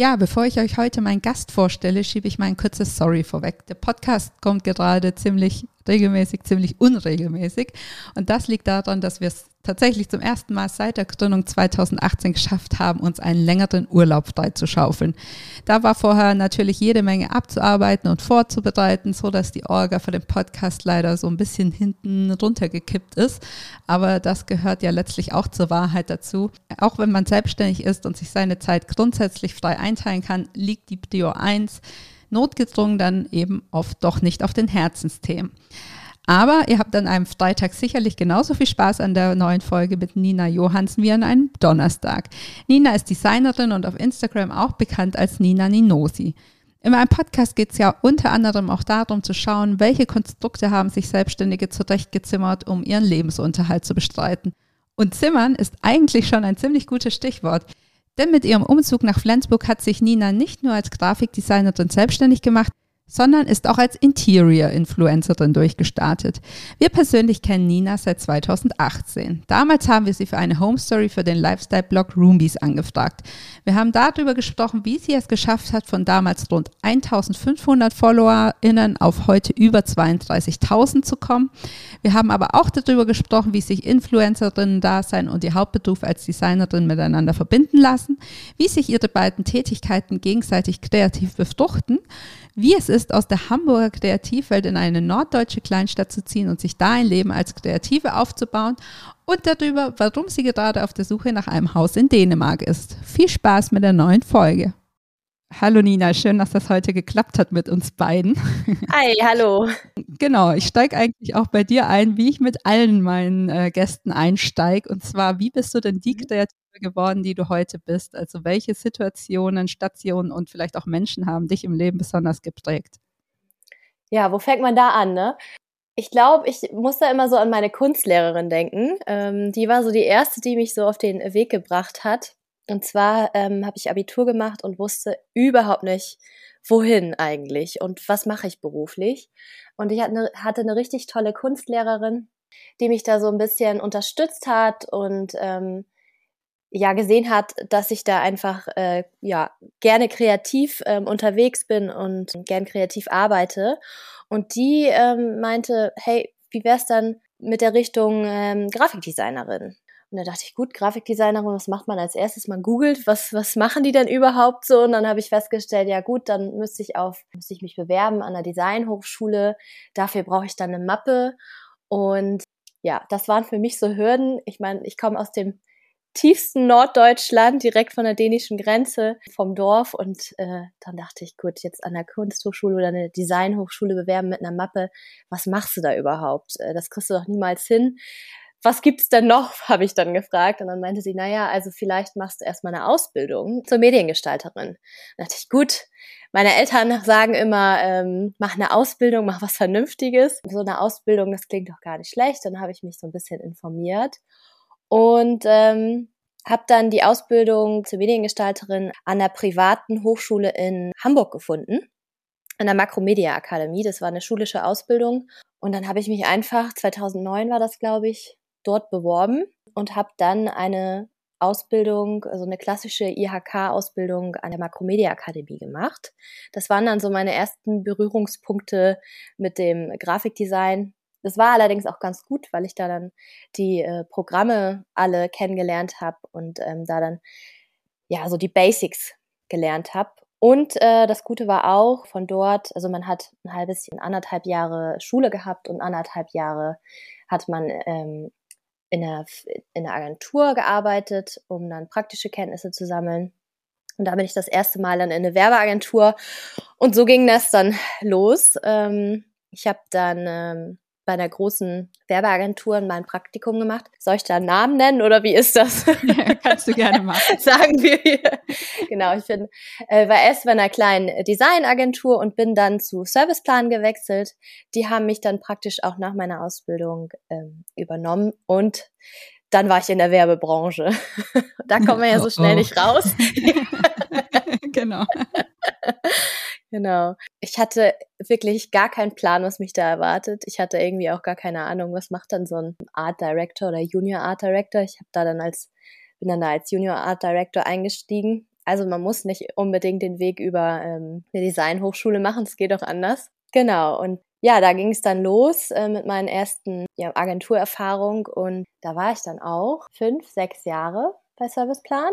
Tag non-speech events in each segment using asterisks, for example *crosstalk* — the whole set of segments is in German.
Ja, bevor ich euch heute meinen Gast vorstelle, schiebe ich mal ein kurzes Sorry vorweg. Der Podcast kommt gerade ziemlich regelmäßig, ziemlich unregelmäßig. Und das liegt daran, dass wir es tatsächlich zum ersten Mal seit der Gründung 2018 geschafft haben, uns einen längeren Urlaub freizuschaufeln. Da war vorher natürlich jede Menge abzuarbeiten und vorzubereiten, so dass die Orga für den Podcast leider so ein bisschen hinten runtergekippt ist. Aber das gehört ja letztlich auch zur Wahrheit dazu. Auch wenn man selbstständig ist und sich seine Zeit grundsätzlich frei einteilen kann, liegt die Prio 1 notgedrungen dann eben oft doch nicht auf den Herzensthemen. Aber ihr habt an einem Freitag sicherlich genauso viel Spaß an der neuen Folge mit Nina Johansen wie an einem Donnerstag. Nina ist Designerin und auf Instagram auch bekannt als Nina Ninosi. In meinem Podcast geht es ja unter anderem auch darum zu schauen, welche Konstrukte haben sich Selbstständige zurechtgezimmert, um ihren Lebensunterhalt zu bestreiten. Und Zimmern ist eigentlich schon ein ziemlich gutes Stichwort. Denn mit ihrem Umzug nach Flensburg hat sich Nina nicht nur als Grafikdesignerin selbstständig gemacht, sondern ist auch als Interior-Influencerin durchgestartet. Wir persönlich kennen Nina seit 2018. Damals haben wir sie für eine Home Story für den Lifestyle-Blog Roombies angefragt. Wir haben darüber gesprochen, wie sie es geschafft hat, von damals rund 1500 FollowerInnen auf heute über 32.000 zu kommen. Wir haben aber auch darüber gesprochen, wie sich Influencerinnen-Dasein und ihr Hauptberuf als Designerin miteinander verbinden lassen, wie sich ihre beiden Tätigkeiten gegenseitig kreativ befruchten, wie es ist, aus der Hamburger Kreativwelt in eine norddeutsche Kleinstadt zu ziehen und sich da ein Leben als Kreative aufzubauen und darüber, warum sie gerade auf der Suche nach einem Haus in Dänemark ist. Viel Spaß mit der neuen Folge. Hallo Nina, schön, dass das heute geklappt hat mit uns beiden. *laughs* Hi, hallo. Genau, ich steige eigentlich auch bei dir ein, wie ich mit allen meinen äh, Gästen einsteige. Und zwar, wie bist du denn die mhm. Kreative geworden, die du heute bist? Also welche Situationen, Stationen und vielleicht auch Menschen haben dich im Leben besonders geprägt? Ja, wo fängt man da an, ne? Ich glaube, ich muss da immer so an meine Kunstlehrerin denken. Ähm, die war so die erste, die mich so auf den Weg gebracht hat. Und zwar ähm, habe ich Abitur gemacht und wusste überhaupt nicht, wohin eigentlich und was mache ich beruflich. Und ich hatte eine, richtig tolle Kunstlehrerin, die mich da so ein bisschen unterstützt hat und ähm, ja gesehen hat, dass ich da einfach äh, ja gerne kreativ ähm, unterwegs bin und gern kreativ arbeite. Und die ähm, meinte, hey, wie wär's dann mit der Richtung ähm, Grafikdesignerin? Und da dachte ich, gut, Grafikdesignerin, was macht man als erstes? Man googelt, was, was machen die denn überhaupt so? Und dann habe ich festgestellt, ja gut, dann müsste ich auf, müsste ich mich bewerben an der Designhochschule. Dafür brauche ich dann eine Mappe. Und ja, das waren für mich so Hürden. Ich meine, ich komme aus dem tiefsten Norddeutschland, direkt von der dänischen Grenze, vom Dorf. Und äh, dann dachte ich, gut, jetzt an der Kunsthochschule oder eine Designhochschule bewerben mit einer Mappe. Was machst du da überhaupt? Äh, das kriegst du doch niemals hin. Was gibt's denn noch? *laughs* habe ich dann gefragt. Und dann meinte sie, naja, also vielleicht machst du erstmal eine Ausbildung zur Mediengestalterin. Da dachte ich, gut, meine Eltern sagen immer, ähm, mach eine Ausbildung, mach was Vernünftiges. So eine Ausbildung, das klingt doch gar nicht schlecht. Dann habe ich mich so ein bisschen informiert und ähm, habe dann die Ausbildung zur Mediengestalterin an der privaten Hochschule in Hamburg gefunden, an der Makromedia Akademie. Das war eine schulische Ausbildung. Und dann habe ich mich einfach, 2009 war das, glaube ich, dort beworben und habe dann eine Ausbildung, also eine klassische IHK-Ausbildung an der Makromedia Akademie gemacht. Das waren dann so meine ersten Berührungspunkte mit dem Grafikdesign, das war allerdings auch ganz gut, weil ich da dann die äh, Programme alle kennengelernt habe und ähm, da dann ja so die Basics gelernt habe. Und äh, das Gute war auch von dort, also man hat ein halbes, anderthalb Jahre Schule gehabt und anderthalb Jahre hat man ähm, in, der, in der Agentur gearbeitet, um dann praktische Kenntnisse zu sammeln. Und da bin ich das erste Mal dann in eine Werbeagentur. Und so ging das dann los. Ähm, ich habe dann ähm, bei einer großen Werbeagentur mal ein Praktikum gemacht. Soll ich da einen Namen nennen oder wie ist das? *laughs* Ja, kannst du gerne machen. *laughs* Sagen wir hier. Genau, ich bin, äh, war erst bei einer kleinen Designagentur und bin dann zu Serviceplan gewechselt. Die haben mich dann praktisch auch nach meiner Ausbildung ähm, übernommen und dann war ich in der Werbebranche. *laughs* da kommt man ja so schnell oh, oh. nicht raus. genau. Genau. Ich hatte wirklich gar keinen Plan, was mich da erwartet. Ich hatte irgendwie auch gar keine Ahnung, was macht dann so ein Art Director oder Junior Art Director. Ich habe da dann als bin dann da als Junior Art Director eingestiegen. Also man muss nicht unbedingt den Weg über ähm, eine Designhochschule machen, es geht auch anders. Genau. Und ja, da ging es dann los äh, mit meinen ersten ja, Agenturerfahrung und da war ich dann auch fünf, sechs Jahre bei Serviceplan.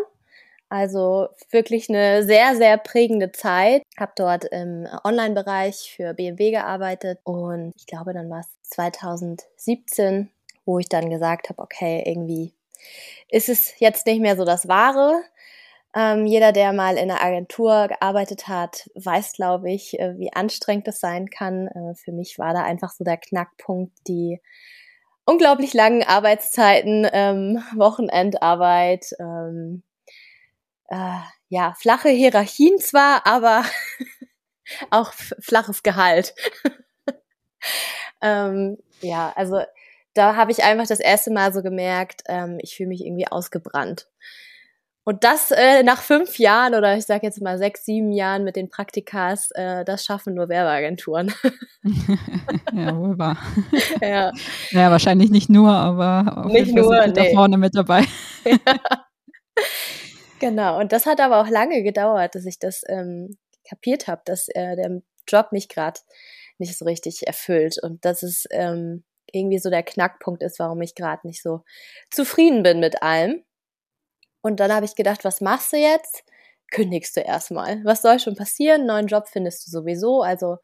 Also wirklich eine sehr, sehr prägende Zeit. Habe dort im Online-Bereich für BMW gearbeitet und ich glaube, dann war es 2017, wo ich dann gesagt habe, okay, irgendwie ist es jetzt nicht mehr so das Wahre. Ähm, jeder, der mal in einer Agentur gearbeitet hat, weiß, glaube ich, äh, wie anstrengend es sein kann. Äh, für mich war da einfach so der Knackpunkt, die unglaublich langen Arbeitszeiten, ähm, Wochenendarbeit, ähm, äh, ja, flache Hierarchien zwar, aber *laughs* auch flaches Gehalt. *laughs* ähm, ja, also da habe ich einfach das erste Mal so gemerkt, ähm, ich fühle mich irgendwie ausgebrannt. Und das äh, nach fünf Jahren oder ich sage jetzt mal sechs, sieben Jahren mit den Praktikas, äh, das schaffen nur Werbeagenturen. *laughs* ja, wohl wahr. Ja. ja, wahrscheinlich nicht nur, aber auch nicht nur, nee. da vorne mit dabei. Ja. Genau, und das hat aber auch lange gedauert, dass ich das ähm, kapiert habe, dass äh, der Job mich gerade nicht so richtig erfüllt und dass es ähm, irgendwie so der Knackpunkt ist, warum ich gerade nicht so zufrieden bin mit allem. Und dann habe ich gedacht, was machst du jetzt? Kündigst du erstmal. Was soll schon passieren? Neuen Job findest du sowieso. Also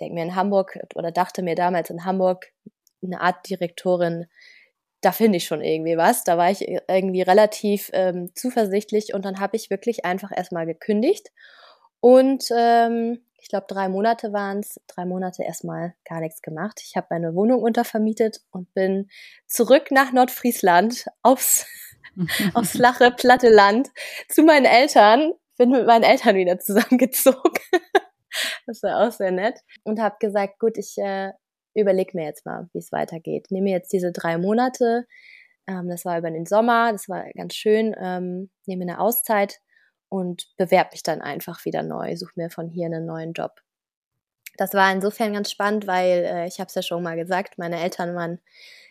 denke mir in Hamburg oder dachte mir damals in Hamburg, eine Art Direktorin da finde ich schon irgendwie was. Da war ich irgendwie relativ ähm, zuversichtlich und dann habe ich wirklich einfach erstmal gekündigt. Und ähm, ich glaube, drei Monate waren es, drei Monate erstmal gar nichts gemacht. Ich habe meine Wohnung untervermietet und bin zurück nach Nordfriesland aufs, *laughs* aufs flache, platte Land zu meinen Eltern. Bin mit meinen Eltern wieder *laughs* zusammengezogen. das war auch sehr nett. Und habe gesagt, gut, ich äh, überleg mir jetzt mal, wie es weitergeht. Nehme jetzt diese drei Monate, ähm, das war über den Sommer, das war ganz schön, ähm, nehme eine Auszeit und bewerbe mich dann einfach wieder neu, suche mir von hier einen neuen Job. Das war insofern ganz spannend, weil äh, ich habe es ja schon mal gesagt, meine Eltern waren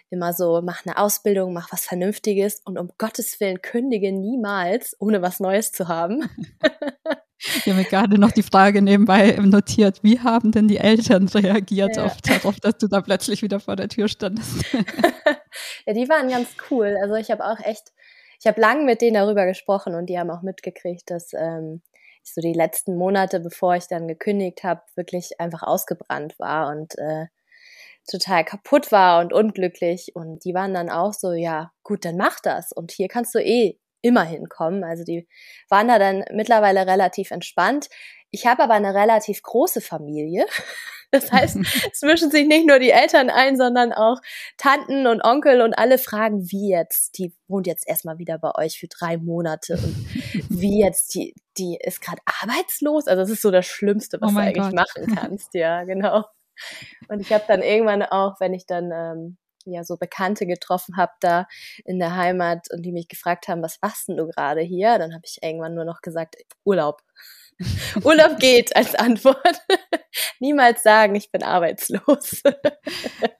immer so, mach eine Ausbildung, mach was Vernünftiges und um Gottes Willen kündige niemals, ohne was Neues zu haben. *laughs* Ich habe mir gerade noch die Frage nebenbei notiert, wie haben denn die Eltern reagiert ja. auf, darauf, dass du da plötzlich wieder vor der Tür standest? *laughs* ja, die waren ganz cool. Also ich habe auch echt, ich habe lange mit denen darüber gesprochen und die haben auch mitgekriegt, dass ähm, ich so die letzten Monate, bevor ich dann gekündigt habe, wirklich einfach ausgebrannt war und äh, total kaputt war und unglücklich. Und die waren dann auch so, ja, gut, dann mach das. Und hier kannst du eh immer hinkommen. Also die waren da dann mittlerweile relativ entspannt. Ich habe aber eine relativ große Familie. *laughs* Das heißt, *laughs* es mischen sich nicht nur die Eltern ein, sondern auch Tanten und Onkel und alle fragen, wie jetzt, die wohnt jetzt erstmal wieder bei euch für drei Monate und *laughs* wie jetzt, die, die ist gerade arbeitslos. Also das ist so das Schlimmste, was oh du eigentlich Gott. machen kannst. Ja, genau. Und ich habe dann irgendwann auch, wenn ich dann ähm, ja so Bekannte getroffen habe da in der Heimat und die mich gefragt haben, was machst denn du gerade hier? Dann habe ich irgendwann nur noch gesagt, Urlaub. *laughs* Urlaub geht als Antwort. *laughs* Niemals sagen, ich bin arbeitslos.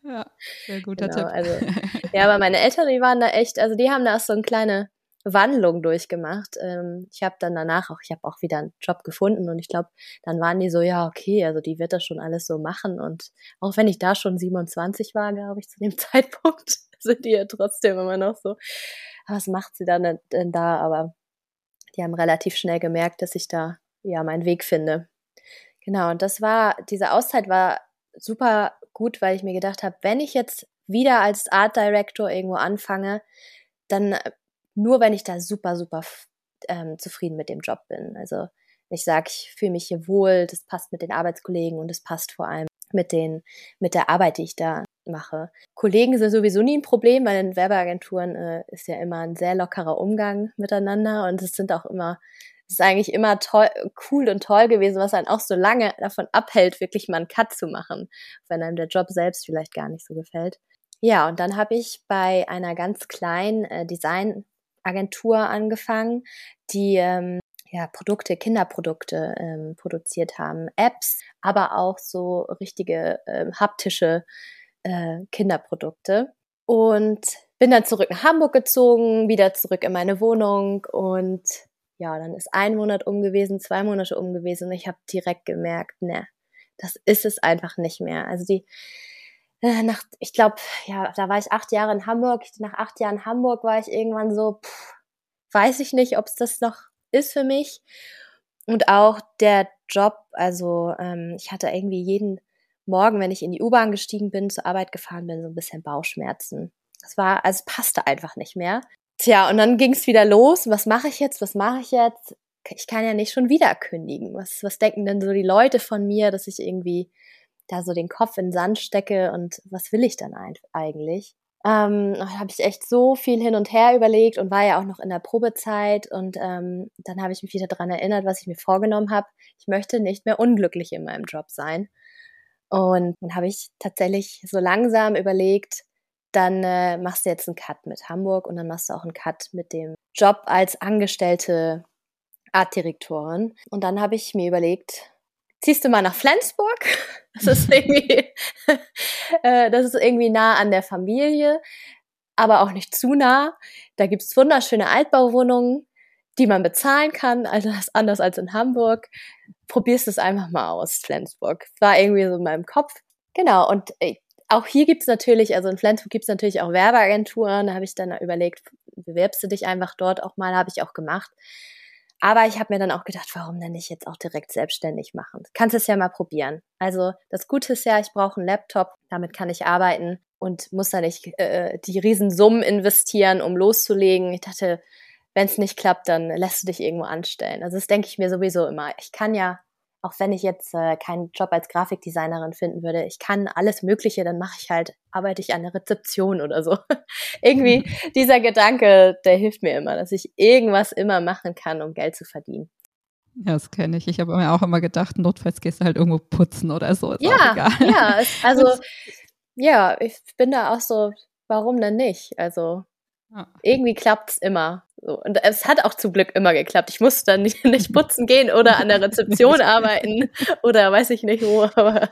ja, sehr guter genau, Tipp. Also, *laughs* ja, aber meine Eltern, die waren da echt, also die haben da so eine kleine Wandlung durchgemacht. Ähm, ich habe dann danach auch, ich habe auch wieder einen Job gefunden und ich glaube, dann waren die so, ja, okay, also die wird das schon alles so machen. Und auch wenn ich da schon 27 war, glaube ich, zu dem *laughs* Zeitpunkt, sind die ja trotzdem immer noch so, was macht sie dann denn da? Aber die haben relativ schnell gemerkt, dass ich da ja meinen Weg finde. Genau, und das war, diese Auszeit war super gut, weil ich mir gedacht habe, wenn ich jetzt wieder als Art Director irgendwo anfange, dann nur wenn ich da super, super ähm, zufrieden mit dem Job bin. Also ich sage, ich fühle mich hier wohl, das passt mit den Arbeitskollegen und es passt vor allem mit den, mit der Arbeit, die ich da mache. Kollegen sind sowieso nie ein Problem, weil in Werbeagenturen äh, ist ja immer ein sehr lockerer Umgang miteinander und es sind auch immer, es ist eigentlich immer toll, cool und toll gewesen, was einen auch so lange davon abhält, wirklich mal einen Cut zu machen, wenn einem der Job selbst vielleicht gar nicht so gefällt. Ja, und dann habe ich bei einer ganz kleinen äh, Designagentur angefangen, die ähm, ja, Produkte, Kinderprodukte ähm, produziert haben, Apps, aber auch so richtige ähm, haptische äh, Kinderprodukte. Und bin dann zurück nach Hamburg gezogen, wieder zurück in meine Wohnung und ja, dann ist ein Monat um gewesen, zwei Monate um gewesen und ich habe direkt gemerkt, ne, das ist es einfach nicht mehr. Also die nach, ich glaube, ja, da war ich acht Jahre in Hamburg. Nach acht Jahren Hamburg war ich irgendwann so, pff, weiß ich nicht, ob es das noch ist für mich. Und auch der Job, also ähm, ich hatte irgendwie jeden Morgen, wenn ich in die U-Bahn gestiegen bin, zur Arbeit gefahren bin, so ein bisschen Bauchschmerzen. Das war, also passte einfach nicht mehr. Tja, und dann ging es wieder los. Was mache ich jetzt? Was mache ich jetzt? Ich kann ja nicht schon wieder kündigen. Was, was denken denn so die Leute von mir, dass ich irgendwie da so den Kopf in den Sand stecke und was will ich dann eigentlich? Ähm, da habe ich echt so viel hin und her überlegt und war ja auch noch in der Probezeit und ähm, dann habe ich mich wieder daran erinnert, was ich mir vorgenommen habe. Ich möchte nicht mehr unglücklich in meinem Job sein. Und dann habe ich tatsächlich so langsam überlegt, dann äh, machst du jetzt einen Cut mit Hamburg und dann machst du auch einen Cut mit dem Job als angestellte Artdirektorin. Und dann habe ich mir überlegt, ziehst du mal nach Flensburg? *laughs* Das ist irgendwie, *laughs* äh, das ist irgendwie nah an der Familie, aber auch nicht zu nah. Da gibt's wunderschöne Altbauwohnungen, die man bezahlen kann, also das ist anders als in Hamburg. Probierst es einfach mal aus, Flensburg. War irgendwie so in meinem Kopf. Genau, und äh, auch hier gibt's natürlich, also in Flensburg gibt's natürlich auch Werbeagenturen. Da habe ich dann überlegt, bewerbst du dich einfach dort auch mal, habe ich auch gemacht. Aber ich habe mir dann auch gedacht, warum denn nicht jetzt auch direkt selbstständig machen? Kannst es ja mal probieren. Also das Gute ist ja, ich brauche einen Laptop, damit kann ich arbeiten und muss da nicht äh, die Riesensummen investieren, um loszulegen. Ich dachte, wenn es nicht klappt, dann lässt du dich irgendwo anstellen. Also das denke ich mir sowieso immer. Ich kann ja auch wenn ich jetzt äh, keinen Job als Grafikdesignerin finden würde, ich kann alles Mögliche, dann mache ich halt, arbeite ich an der Rezeption oder so. *laughs* Irgendwie *laughs* dieser Gedanke, der hilft mir immer, dass ich irgendwas immer machen kann, um Geld zu verdienen. Ja, das kenne ich. Ich habe mir auch immer gedacht, notfalls gehst du halt irgendwo putzen oder so. Ist ja, ja, also *laughs* ja, ich bin da auch so, warum denn nicht? Also ja. irgendwie klappt's immer. So. Und es hat auch zum Glück immer geklappt. Ich musste dann *laughs* nicht, nicht putzen gehen oder an der Rezeption *laughs* arbeiten oder weiß ich nicht wo. Aber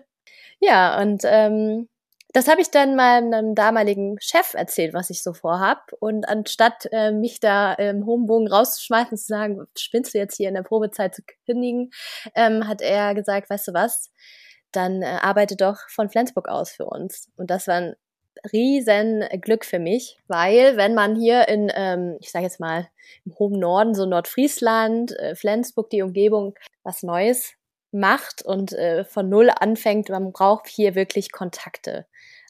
*laughs* ja, und ähm, das habe ich dann meinem damaligen Chef erzählt, was ich so vorhab. Und anstatt äh, mich da im hohen Bogen rauszuschmeißen und zu sagen, spinnst du jetzt hier in der Probezeit zu kündigen, ähm, hat er gesagt, weißt du was, dann äh, arbeite doch von Flensburg aus für uns. Und das war ein riesen Glück für mich, weil wenn man hier in, ähm, ich sage jetzt mal, im hohen Norden, so Nordfriesland, äh, Flensburg, die Umgebung, was Neues macht und äh, von Null anfängt, man braucht hier wirklich Kontakte.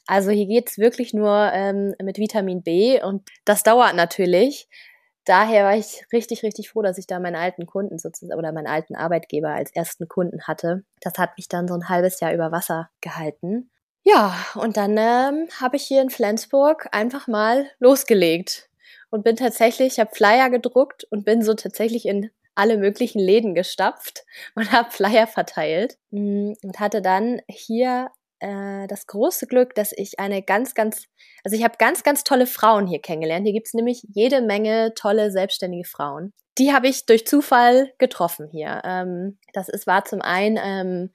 Also hier geht's wirklich nur ähm, mit Vitamin B und das dauert natürlich. Daher war ich richtig, richtig froh, dass ich da meinen alten Kunden sozusagen oder meinen alten Arbeitgeber als ersten Kunden hatte. Das hat mich dann so ein halbes Jahr über Wasser gehalten. Ja, und dann ähm, habe ich hier in Flensburg einfach mal losgelegt und bin tatsächlich, ich habe Flyer gedruckt und bin so tatsächlich in alle möglichen Läden gestapft *laughs* und habe Flyer verteilt mm, und hatte dann hier äh, das große Glück, dass ich eine ganz, ganz, also ich habe ganz, ganz tolle Frauen hier kennengelernt. Hier gibt's nämlich jede Menge tolle selbstständige Frauen. Die habe ich durch Zufall getroffen hier. Ähm, das ist, war zum einen ähm,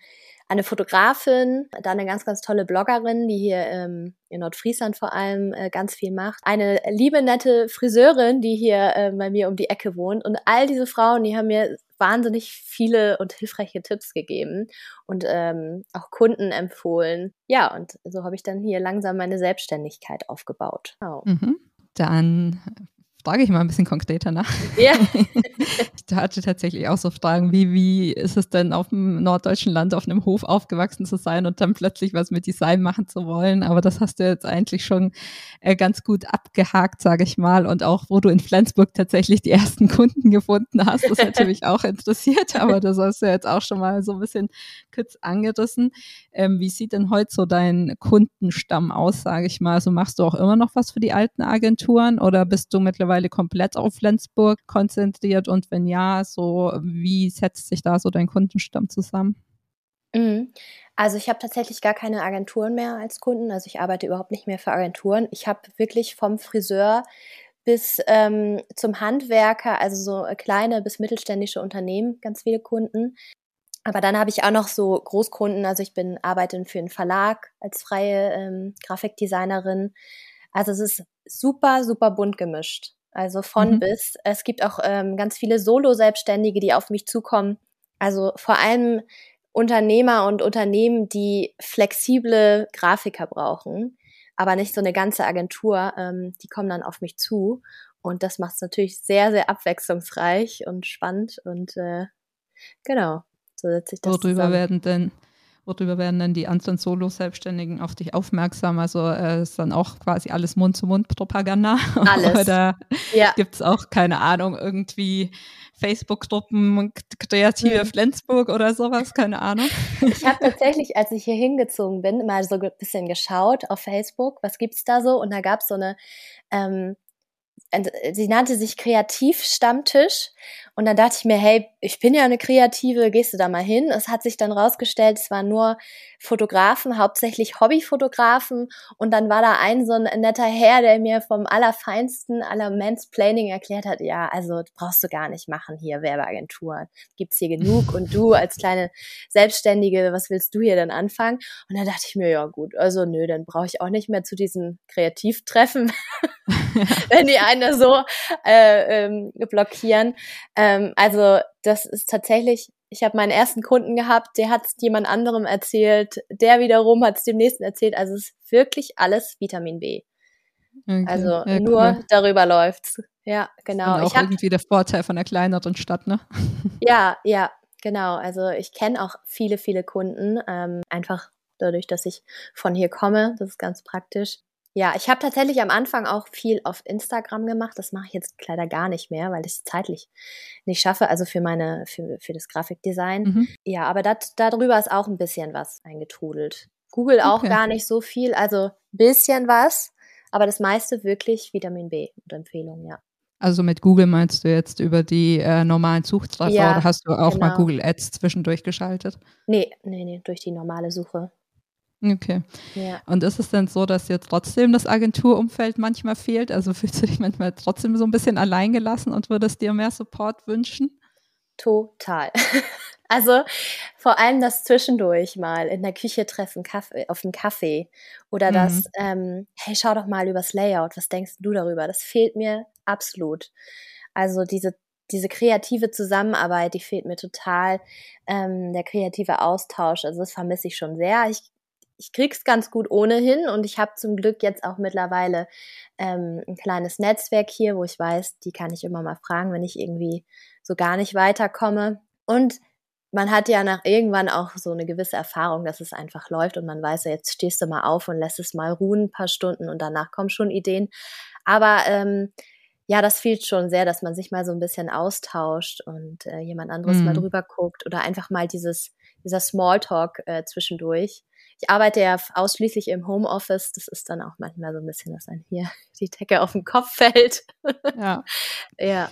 eine Fotografin, dann eine ganz, ganz tolle Bloggerin, die hier ähm, in Nordfriesland vor allem äh, ganz viel macht, eine liebe, nette Friseurin, die hier äh, bei mir um die Ecke wohnt und all diese Frauen, die haben mir wahnsinnig viele und hilfreiche Tipps gegeben und ähm, auch Kunden empfohlen. Ja, und so habe ich dann hier langsam meine Selbstständigkeit aufgebaut. Oh. Mhm. Dann frage ich mal ein bisschen konkreter nach. Ja. *laughs* ich hatte tatsächlich auch so Fragen, wie, wie ist es denn auf dem norddeutschen Land auf einem Hof aufgewachsen zu sein und dann plötzlich was mit Design machen zu wollen. Aber das hast du jetzt eigentlich schon äh, ganz gut abgehakt, sage ich mal. Und auch, wo du in Flensburg tatsächlich die ersten Kunden gefunden hast, das hätte mich auch interessiert. Aber das hast du jetzt auch schon mal so ein bisschen kurz angerissen. Ähm, wie sieht denn heute so dein Kundenstamm aus, sage ich mal? Also machst du auch immer noch was für die alten Agenturen oder bist du mittlerweile komplett auf Flensburg konzentriert? Und wenn ja, so wie setzt sich da so dein Kundenstamm zusammen? Mhm. Also ich habe tatsächlich gar keine Agenturen mehr als Kunden. Also ich arbeite überhaupt nicht mehr für Agenturen. Ich habe wirklich vom Friseur bis ähm, zum Handwerker, also so kleine bis mittelständische Unternehmen, ganz viele Kunden. Aber dann habe ich auch noch so Großkunden. Also ich bin arbeite für einen Verlag als freie ähm, Grafikdesignerin. Also es ist super, super bunt gemischt. Also von mhm. bis. Es gibt auch ähm, ganz viele Solo-Selbstständige, die auf mich zukommen. Also vor allem Unternehmer und Unternehmen, die flexible Grafiker brauchen, aber nicht so eine ganze Agentur, ähm, die kommen dann auf mich zu. Und das macht es natürlich sehr, sehr abwechslungsreich und spannend. Und äh, genau, so setze ich das Worüber zusammen. werden denn worüber werden dann die anderen Solo-Selbstständigen auf dich aufmerksam? Also äh, ist dann auch quasi alles Mund-zu-Mund-Propaganda? *laughs* Alles. Oder ja. gibt es auch, keine Ahnung, irgendwie Facebook-Gruppen, Kreative hm. Flensburg oder sowas, keine Ahnung. Ich habe tatsächlich, als ich hier hingezogen bin, mal so ein bisschen geschaut auf Facebook, was gibt's da so? Und da gab's so eine ähm, sie nannte sich Kreativstammtisch und dann dachte ich mir, hey, ich bin ja eine Kreative, gehst du da mal hin? Es hat sich dann rausgestellt, es waren nur Fotografen, hauptsächlich Hobbyfotografen und dann war da ein so ein netter Herr, der mir vom allerfeinsten aller Mansplaining erklärt hat, ja, also brauchst du gar nicht machen hier Werbeagentur, gibt's hier genug und du als kleine Selbstständige, was willst du hier denn anfangen? Und dann dachte ich mir, ja gut, also nö, dann brauche ich auch nicht mehr zu diesen Kreativtreffen, *laughs* wenn die eine so äh, ähm, blockieren. Ähm, also das ist tatsächlich, ich habe meinen ersten Kunden gehabt, der hat es jemand anderem erzählt, der wiederum hat es dem nächsten erzählt. Also es ist wirklich alles Vitamin B. Okay. Also ja, nur cool. darüber läuft's. Ja, genau. Und auch ich hab, irgendwie der Vorteil von einer kleineren Stadt, ne? *laughs* Ja, ja, genau. Also ich kenne auch viele, viele Kunden, ähm, einfach dadurch, dass ich von hier komme. Das ist ganz praktisch. Ja, ich habe tatsächlich am Anfang auch viel auf Instagram gemacht. Das mache ich jetzt leider gar nicht mehr, weil ich es zeitlich nicht schaffe, also für meine, für, für das Grafikdesign. Mhm. Ja, aber dat, darüber ist auch ein bisschen was eingetrudelt. Google auch okay. gar nicht so viel, also bisschen was, aber das meiste wirklich Vitamin B und Empfehlungen, ja. Also mit Google meinst du jetzt über die äh, normalen Suchtreffer ja, oder hast du auch genau. mal Google Ads zwischendurch geschaltet? Nee, nee, nee, durch die normale Suche. Okay. Ja. Und ist es denn so, dass dir trotzdem das Agenturumfeld manchmal fehlt? Also fühlst du dich manchmal trotzdem so ein bisschen alleingelassen und würdest dir mehr Support wünschen? Total. *laughs* Also vor allem das zwischendurch mal in der Küche treffen, Kaffee, auf dem Kaffee oder mhm. das, ähm, hey, schau doch mal übers Layout, was denkst du darüber? Das fehlt mir absolut. Also diese diese kreative Zusammenarbeit, die fehlt mir total. Ähm, der kreative Austausch, also das vermisse ich schon sehr. Ich ich krieg's ganz gut ohnehin und ich habe zum Glück jetzt auch mittlerweile ähm, ein kleines Netzwerk hier, wo ich weiß, die kann ich immer mal fragen, wenn ich irgendwie so gar nicht weiterkomme. Und man hat ja nach irgendwann auch so eine gewisse Erfahrung, dass es einfach läuft und man weiß ja, jetzt stehst du mal auf und lässt es mal ruhen ein paar Stunden und danach kommen schon Ideen. Aber ähm, ja, das fehlt schon sehr, dass man sich mal so ein bisschen austauscht und äh, jemand anderes mhm. mal drüber guckt oder einfach mal dieses, dieser Smalltalk äh, zwischendurch ich arbeite ja ausschließlich im Homeoffice. Das ist dann auch manchmal so ein bisschen, dass dann hier *laughs* die Decke auf den Kopf fällt. *laughs* Ja. ja.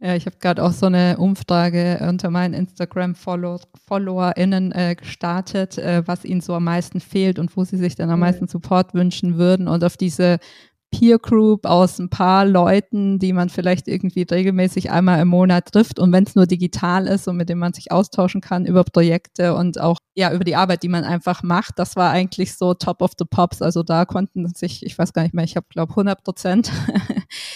Ja, ich habe gerade auch so eine Umfrage unter meinen Instagram-FollowerInnen äh, gestartet, äh, was ihnen so am meisten fehlt und wo sie sich dann am mhm. meisten Support wünschen würden. Und auf diese Peer Group aus ein paar Leuten, die man vielleicht irgendwie regelmäßig einmal im Monat trifft und wenn es nur digital ist und mit dem man sich austauschen kann über Projekte und auch ja über die Arbeit, die man einfach macht, das war eigentlich so Top of the Pops. Also da konnten sich, ich weiß gar nicht mehr, ich habe glaube 100 Prozent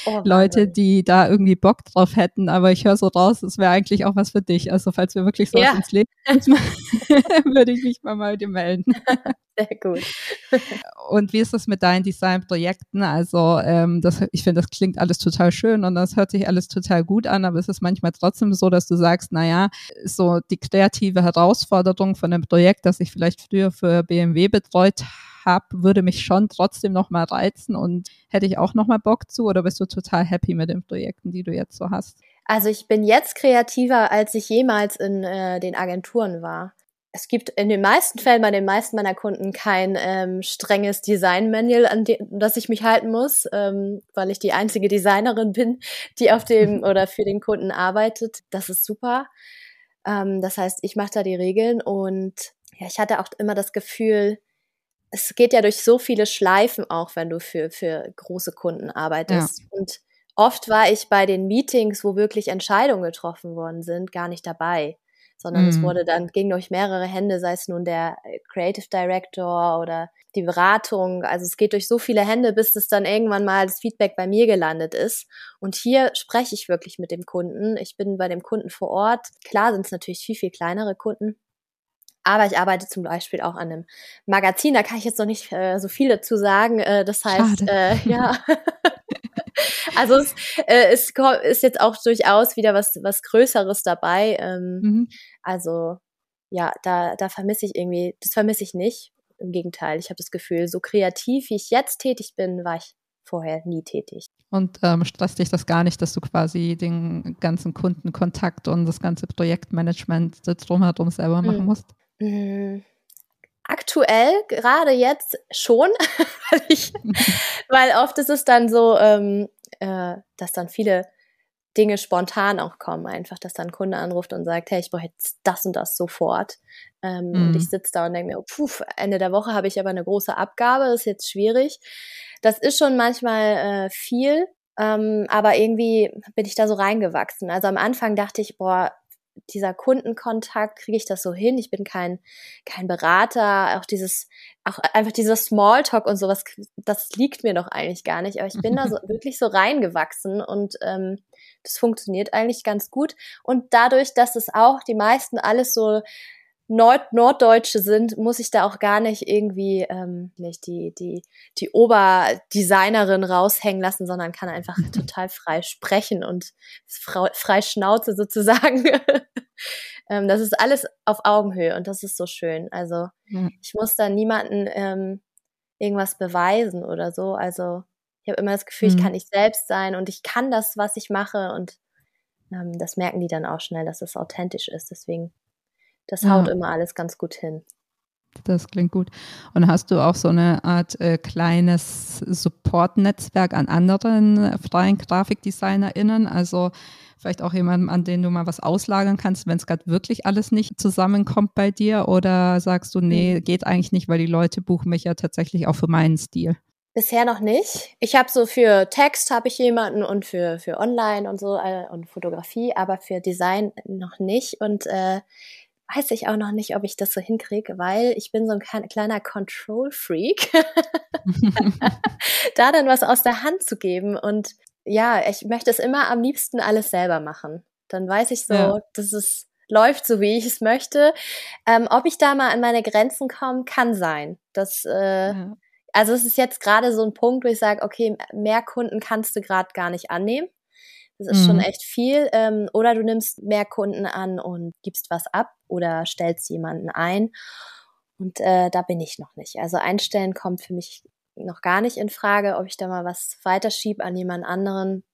oh, *laughs* Leute, die da irgendwie Bock drauf hätten. Aber ich höre so raus, es wäre eigentlich auch was für dich. Also falls wir wirklich so ja. ins Leben *laughs* würde ich mich mal mal dir melden. *laughs* Sehr gut. und wie ist das mit deinen Designprojekten? Also ähm, das, ich finde, das klingt alles total schön und das hört sich alles total gut an, aber ist es manchmal trotzdem so, dass du sagst, naja, so die kreative Herausforderung von einem Projekt, das ich vielleicht früher für BMW betreut habe, würde mich schon trotzdem nochmal reizen und hätte ich auch nochmal Bock zu oder bist du total happy mit den Projekten, die du jetzt so hast? Also ich bin jetzt kreativer, als ich jemals in äh, den Agenturen war es gibt in den meisten Fällen bei den meisten meiner Kunden kein ähm, strenges Design-Manual, an das ich mich halten muss, ähm, weil ich die einzige Designerin bin, die auf dem *laughs* oder für den Kunden arbeitet. Das ist super. Ähm, das heißt, ich mache da die Regeln und ja, ich hatte auch immer das Gefühl, es geht ja durch so viele Schleifen auch, wenn du für, für große Kunden arbeitest. Ja. Und oft war ich bei den Meetings, wo wirklich Entscheidungen getroffen worden sind, gar nicht dabei sondern mhm. es wurde dann, ging durch mehrere Hände, sei es nun der äh, Creative Director oder die Beratung. Also es geht durch so viele Hände, bis es dann irgendwann mal das Feedback bei mir gelandet ist. Und hier spreche ich wirklich mit dem Kunden. Ich bin bei dem Kunden vor Ort. Klar sind es natürlich viel, viel kleinere Kunden. Aber ich arbeite zum Beispiel auch an einem Magazin, da kann ich jetzt noch nicht äh, so viel dazu sagen. Äh, das heißt, äh, ja, *laughs* *laughs* *laughs* Also es, äh, es ist jetzt auch durchaus wieder was, was Größeres dabei. Ähm, mhm. Also ja, da, da vermisse ich irgendwie, das vermisse ich nicht. Im Gegenteil, ich habe das Gefühl, so kreativ, wie ich jetzt tätig bin, war ich vorher nie tätig. Und ähm, stresst dich das gar nicht, dass du quasi den ganzen Kundenkontakt und das ganze Projektmanagement drumherum selber machen mhm. musst? Mhm aktuell, gerade jetzt schon, *laughs* weil, ich, *laughs* weil oft ist es dann so, ähm, äh, dass dann viele Dinge spontan auch kommen, einfach, dass dann ein Kunde anruft und sagt, hey, ich brauche jetzt das und das sofort. Ähm, mhm. Und ich sitze da und denke mir, puh, Ende der Woche habe ich aber eine große Abgabe, ist jetzt schwierig. Das ist schon manchmal äh, viel, ähm, aber irgendwie bin ich da so reingewachsen. Also am Anfang dachte ich, boah, dieser Kundenkontakt, kriege ich das so hin? Ich bin kein, kein Berater, auch dieses, auch einfach dieser Smalltalk und sowas, das liegt mir doch eigentlich gar nicht. Aber ich bin da so *laughs* wirklich so reingewachsen und ähm, das funktioniert eigentlich ganz gut. Und dadurch, dass es auch die meisten alles so Nord Norddeutsche sind, muss ich da auch gar nicht irgendwie ähm, nicht die, die, die Oberdesignerin raushängen lassen, sondern kann einfach *laughs* total frei sprechen und frei Schnauze sozusagen. *laughs* ähm, das ist alles auf Augenhöhe und das ist so schön. Also ich muss da niemanden ähm, irgendwas beweisen oder so. Also ich habe immer das Gefühl, mhm. ich kann nicht selbst sein und ich kann das, was ich mache und ähm, das merken die dann auch schnell, dass es authentisch ist. Deswegen das haut ja. immer alles ganz gut hin. Das klingt gut. Und hast du auch so eine Art äh, kleines Support-Netzwerk an anderen freien GrafikdesignerInnen? Also vielleicht auch jemandem, an den du mal was auslagern kannst, wenn es gerade wirklich alles nicht zusammenkommt bei dir? Oder sagst du, nee, hm. geht eigentlich nicht, weil die Leute buchen mich ja tatsächlich auch für meinen Stil? Bisher noch nicht. Ich habe so für Text habe ich jemanden und für, für Online und so äh, und Fotografie, aber für Design noch nicht. Und äh, weiß ich auch noch nicht, ob ich das so hinkriege, weil ich bin so ein kleiner Control-Freak. *laughs* da dann was aus der Hand zu geben und ja, ich möchte es immer am liebsten alles selber machen. Dann weiß ich so, ja. dass es läuft so, wie ich es möchte. Ähm, ob ich da mal an meine Grenzen komme, kann sein. Das, äh, ja. Also es ist jetzt gerade so ein Punkt, wo ich sage, okay, mehr Kunden kannst du gerade gar nicht annehmen. Das ist mhm. schon echt viel. Ähm, oder du nimmst mehr Kunden an und gibst was ab oder stellst jemanden ein. Und äh, da bin ich noch nicht. Also einstellen kommt für mich noch gar nicht in Frage. Ob ich da mal was weiterschiebe an jemand anderen,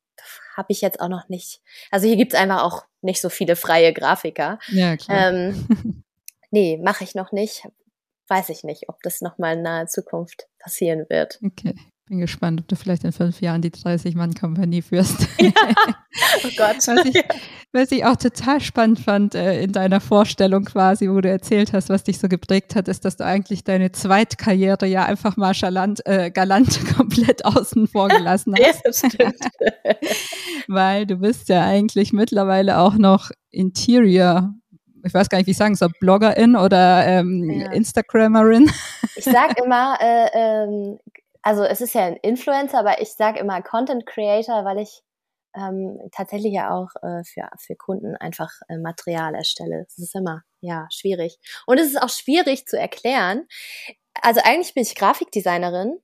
habe ich jetzt auch noch nicht. Also hier gibt's einfach auch nicht so viele freie Grafiker. Ja, klar. Ähm, *laughs* nee, mache ich noch nicht. Weiß ich nicht, ob das noch mal in naher Zukunft passieren wird. Okay. Bin gespannt, ob du vielleicht in fünf Jahren die 30-Mann-Kompanie führst. *laughs* Ja. Oh Gott. was, ich, was ich auch total spannend fand äh, in deiner Vorstellung quasi, wo du erzählt hast, was dich so geprägt hat, ist, dass du eigentlich deine Zweitkarriere ja einfach mal galant, äh, galant *laughs* komplett außen vor gelassen *laughs* hast. Ja. Weil du bist ja eigentlich mittlerweile auch noch Interior ich weiß gar nicht, wie ich sagen soll, Bloggerin oder ähm, ja. Instagrammerin. Ich sag immer, äh, ähm, also es ist ja ein Influencer, aber ich sage immer Content Creator, weil ich ähm, tatsächlich ja auch äh, für, für Kunden einfach äh, Material erstelle. Das ist immer, ja, schwierig. Und es ist auch schwierig zu erklären. Also eigentlich bin ich Grafikdesignerin,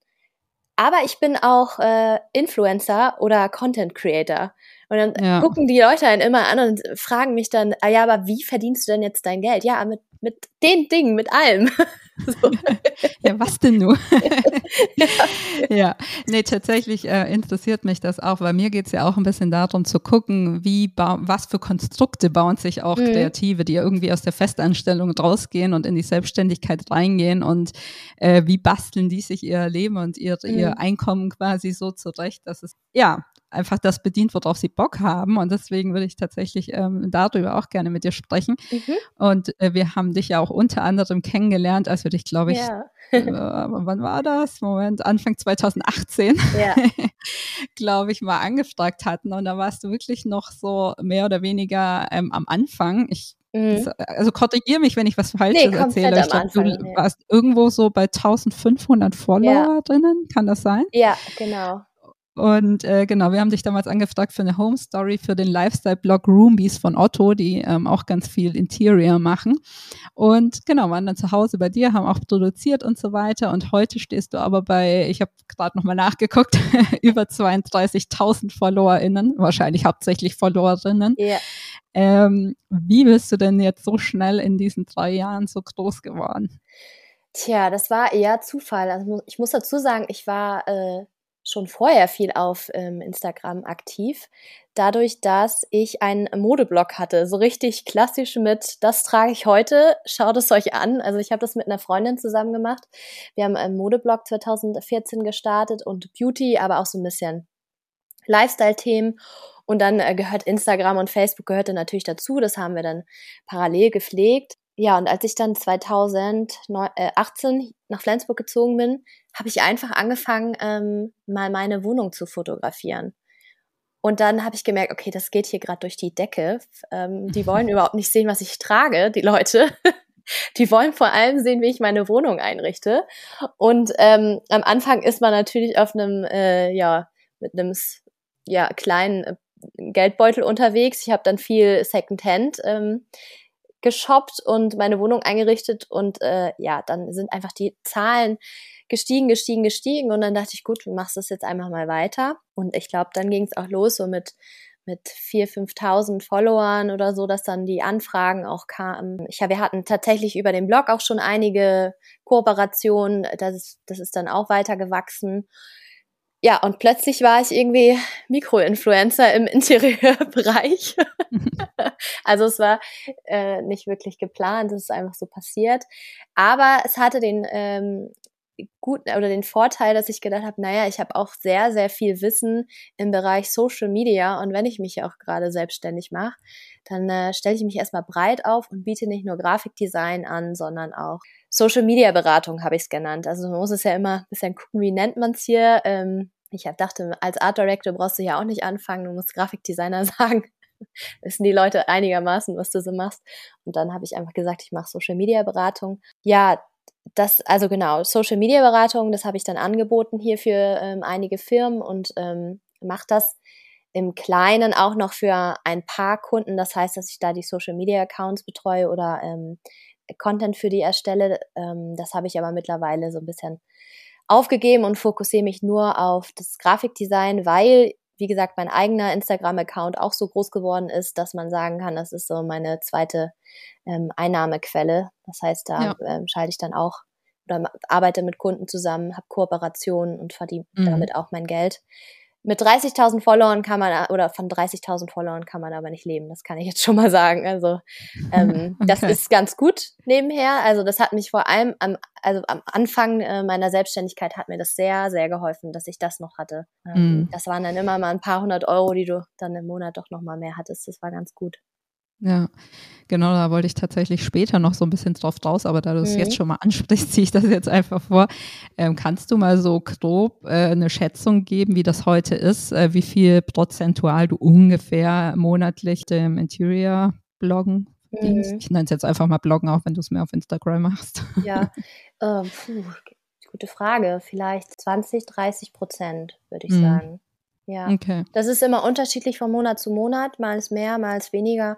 aber ich bin auch äh, Influencer oder Content Creator. Und dann ja. gucken die Leute einen immer an und fragen mich dann, ah ja, aber wie verdienst du denn jetzt dein Geld? Ja, mit, mit den Dingen, mit allem. *laughs* so. *laughs* Ja, was denn nur? ja. *laughs* ja, nee, tatsächlich äh, interessiert mich das auch, weil mir geht es ja auch ein bisschen darum zu gucken, wie was für Konstrukte bauen sich auch mhm. Kreative, die irgendwie aus der Festanstellung rausgehen und in die Selbstständigkeit reingehen und äh, wie basteln die sich ihr Leben und ihr, mhm. ihr Einkommen quasi so zurecht, dass es ja einfach das bedient, worauf sie Bock haben. Und deswegen würde ich tatsächlich ähm, darüber auch gerne mit dir sprechen. Mhm. Und äh, wir haben dich ja auch unter anderem kennengelernt, als wir dich, glaube ich, ja. äh, wann war das? Moment, Anfang 2018, *laughs* ja. *laughs* glaube ich, mal angefragt hatten. Und da warst du wirklich noch so mehr oder weniger ähm, am Anfang. Ich Mhm. Also korrigiere mich, wenn ich was Falsches nee, erzähle. Ich glaube, du nee. warst irgendwo so bei 1500 Followerinnen, ja. kann das sein? Ja, genau. Und äh, genau, wir haben dich damals angefragt für eine Home Story für den Lifestyle-Blog Roombies von Otto, die ähm, auch ganz viel Interior machen. Und genau, waren dann zu Hause bei dir, haben auch produziert und so weiter. Und heute stehst du aber bei, ich habe gerade nochmal nachgeguckt, *laughs* über 32.000 FollowerInnen, wahrscheinlich hauptsächlich Followerinnen. Yeah. Ähm, wie bist du denn jetzt so schnell in diesen drei Jahren so groß geworden? Tja, das war eher Zufall. Also ich muss dazu sagen, ich war äh, schon vorher viel auf ähm, Instagram aktiv, dadurch, dass ich einen Modeblog hatte, so richtig klassisch mit, das trage ich heute, schaut es euch an. Also ich habe das mit einer Freundin zusammen gemacht. Wir haben einen Modeblog 2014 gestartet und Beauty, aber auch so ein bisschen Lifestyle-Themen. Und dann äh, gehört Instagram und Facebook gehörte natürlich dazu. Das haben wir dann parallel gepflegt. Ja, und als ich dann 2018 nach Flensburg gezogen bin, habe ich einfach angefangen, ähm, mal meine Wohnung zu fotografieren. Und dann habe ich gemerkt, okay, das geht hier gerade durch die Decke. Ähm, die wollen *laughs* überhaupt nicht sehen, was ich trage, die Leute. *laughs* die wollen vor allem sehen, wie ich meine Wohnung einrichte. Und ähm, am Anfang ist man natürlich auf einem, äh, ja, mit einem ja, kleinen äh, Geldbeutel unterwegs. Ich habe dann viel Secondhand ähm, geshoppt und meine Wohnung eingerichtet und äh, ja, dann sind einfach die Zahlen gestiegen, gestiegen, gestiegen und dann dachte ich, gut, du machst das jetzt einfach mal weiter und ich glaube, dann ging es auch los so mit mit 4.000, 5.000 Followern oder so, dass dann die Anfragen auch kamen. Ich, ja, wir hatten tatsächlich über den Blog auch schon einige Kooperationen, das ist, das ist dann auch weiter gewachsen ja, und plötzlich war ich irgendwie Mikroinfluencer im *laughs* Interieurbereich. *laughs* also es war äh, nicht wirklich geplant, es ist einfach so passiert. Aber es hatte den ähm, guten oder den Vorteil, dass ich gedacht habe, naja, ich habe auch sehr, sehr viel Wissen im Bereich Social Media und wenn ich mich ja auch gerade selbstständig mache, dann äh, stelle ich mich erstmal breit auf und biete nicht nur Grafikdesign an, sondern auch Social Media Beratung habe ich es genannt. Also man muss es ja immer ein bisschen gucken, wie nennt man es hier. Ähm, ich hab, dachte, als Art Director brauchst du ja auch nicht anfangen, du musst Grafikdesigner *laughs* sagen. Wissen die Leute einigermaßen, was du so machst. Und dann habe ich einfach gesagt, ich mache Social Media Beratung. Ja, das, also genau, Social Media Beratung, das habe ich dann angeboten hier für ähm, einige Firmen und ähm, mache das im Kleinen auch noch für ein paar Kunden. Das heißt, dass ich da die Social Media Accounts betreue oder ähm, Content für die erstelle. Ähm, das habe ich aber mittlerweile so ein bisschen aufgegeben und fokussiere mich nur auf das Grafikdesign, weil, wie gesagt, mein eigener Instagram-Account auch so groß geworden ist, dass man sagen kann, das ist so meine zweite ähm, Einnahmequelle. Das heißt, da ja. ähm, schalte ich dann auch oder arbeite mit Kunden zusammen, habe Kooperationen und verdiene mhm. damit auch mein Geld mit 30.000 Followern kann man, oder von 30.000 Followern kann man aber nicht leben, das kann ich jetzt schon mal sagen. Also ähm, *laughs* okay. das ist ganz gut nebenher. Also das hat mich vor allem am, also am Anfang äh, meiner Selbstständigkeit hat mir das sehr, sehr geholfen, dass ich das noch hatte. Ähm, mm. Das waren dann immer mal ein paar hundert Euro, die du dann im Monat doch noch mal mehr hattest. Das war ganz gut. Ja, genau, da wollte ich tatsächlich später noch so ein bisschen drauf raus, aber da du es mhm. jetzt schon mal ansprichst, *laughs* ziehe ich das jetzt einfach vor. Ähm, kannst du mal so grob äh, eine Schätzung geben, wie das heute ist, äh, wie viel prozentual du ungefähr monatlich dem Interior-Bloggen verdienst? Mhm. Ich nenne es jetzt einfach mal Bloggen, auch wenn du es mehr auf Instagram machst. Ja, *laughs* ähm, puh, Gute Frage. Vielleicht 20, 30 Prozent, würde ich mhm. sagen. Ja. Okay. Das ist immer unterschiedlich von Monat zu Monat. Mal ist mehr, mal ist weniger.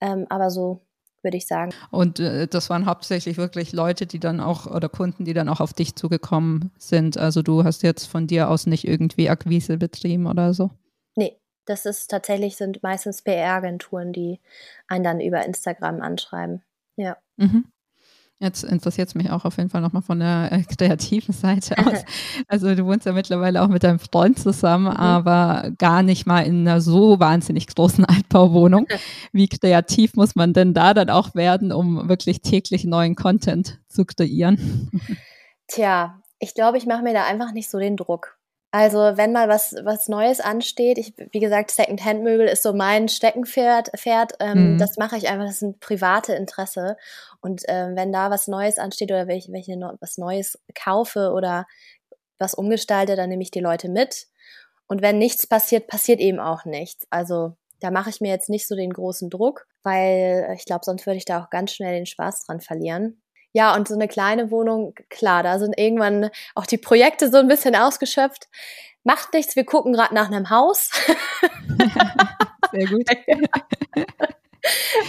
Ähm, aber so würde ich sagen. Und äh, das waren hauptsächlich wirklich Leute, die dann auch oder Kunden, die dann auch auf dich zugekommen sind. Also du hast jetzt von dir aus nicht irgendwie Akquise betrieben oder so? Nee, das ist tatsächlich, sind meistens PR-Agenturen, die einen dann über Instagram anschreiben. Ja. Mhm. Jetzt interessiert es mich auch auf jeden Fall nochmal von der äh, kreativen Seite aus. *laughs* Also du wohnst ja mittlerweile auch mit deinem Freund zusammen, mhm. aber gar nicht mal in einer so wahnsinnig großen *laughs* Altbauwohnung. Wie kreativ muss man denn da dann auch werden, um wirklich täglich neuen Content zu kreieren? *laughs* Tja, ich glaube, ich mache mir da einfach nicht so den Druck. Also wenn mal was, was Neues ansteht, ich, wie gesagt, Second-Hand-Möbel ist so mein Steckenpferd. Pferd, ähm, mhm. Das mache ich einfach, das ist ein private Interesse. Und ähm, wenn da was Neues ansteht oder wenn ich, wenn ich was Neues kaufe oder was umgestalte, dann nehme ich die Leute mit. Und wenn nichts passiert, passiert eben auch nichts. Also da mache ich mir jetzt nicht so den großen Druck, weil ich glaube, sonst würde ich da auch ganz schnell den Spaß dran verlieren. Ja, und so eine kleine Wohnung, klar, da sind irgendwann auch die Projekte so ein bisschen ausgeschöpft. Macht nichts, wir gucken gerade nach einem Haus. *laughs* Sehr gut.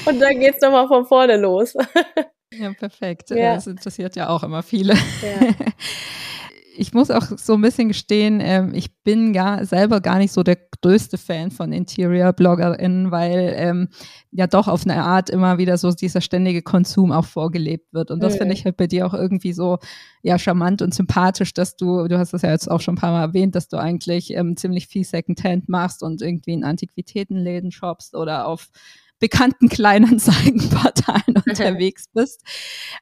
und dann geht's nochmal von vorne los. ja, perfekt. Ja. Das interessiert ja auch immer viele. Ja. ich muss auch so ein bisschen gestehen, ähm, ich bin gar, selber gar nicht so der größte Fan von Interior-BloggerInnen, weil ähm, ja doch auf eine Art immer wieder so dieser ständige Konsum auch vorgelebt wird. Und das mhm. finde ich halt bei dir auch irgendwie so ja charmant und sympathisch, dass du, du hast das ja jetzt auch schon ein paar Mal erwähnt, dass du eigentlich ähm, ziemlich viel Secondhand machst und irgendwie in Antiquitätenläden shoppst oder auf bekannten Kleinanzeigenportalen *laughs* unterwegs bist.